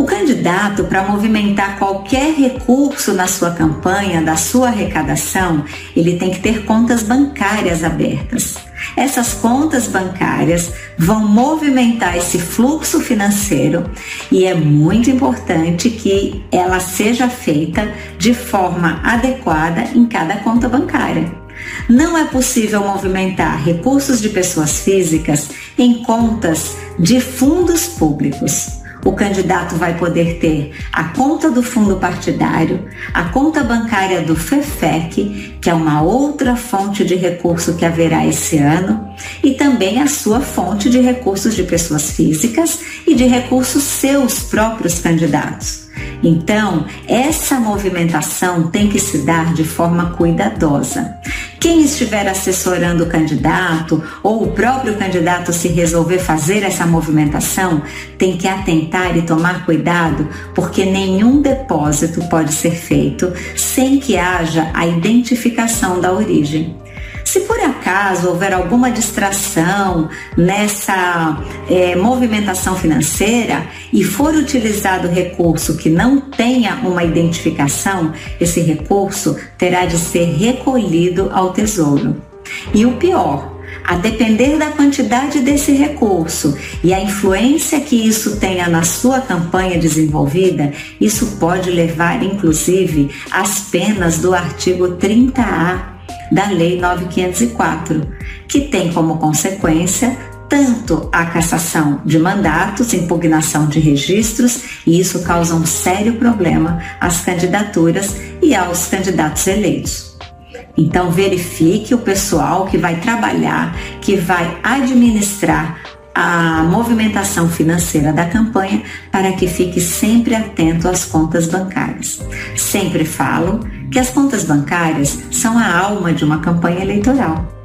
O candidato, para movimentar qualquer recurso na sua campanha, da sua arrecadação, ele tem que ter contas bancárias abertas. Essas contas bancárias vão movimentar esse fluxo financeiro e é muito importante que ela seja feita de forma adequada em cada conta bancária. Não é possível movimentar recursos de pessoas físicas em contas de fundos públicos o candidato vai poder ter a conta do fundo partidário, a conta bancária do FEFEC, que é uma outra fonte de recurso que haverá esse ano, e também a sua fonte de recursos de pessoas físicas e de recursos seus próprios candidatos. Então, essa movimentação tem que se dar de forma cuidadosa. Quem estiver assessorando o candidato ou o próprio candidato se resolver fazer essa movimentação, tem que atentar e tomar cuidado, porque nenhum depósito pode ser feito sem que haja a identificação da origem. Se por acaso houver alguma distração nessa é, movimentação financeira e for utilizado recurso que não tenha uma identificação, esse recurso terá de ser recolhido ao tesouro. E o pior, a depender da quantidade desse recurso e a influência que isso tenha na sua campanha desenvolvida, isso pode levar inclusive às penas do artigo 30A da Lei 9504, que tem como consequência tanto a cassação de mandatos, impugnação de registros, e isso causa um sério problema às candidaturas e aos candidatos eleitos. Então, verifique o pessoal que vai trabalhar, que vai administrar a movimentação financeira da campanha para que fique sempre atento às contas bancárias. Sempre falo que as contas bancárias são a alma de uma campanha eleitoral.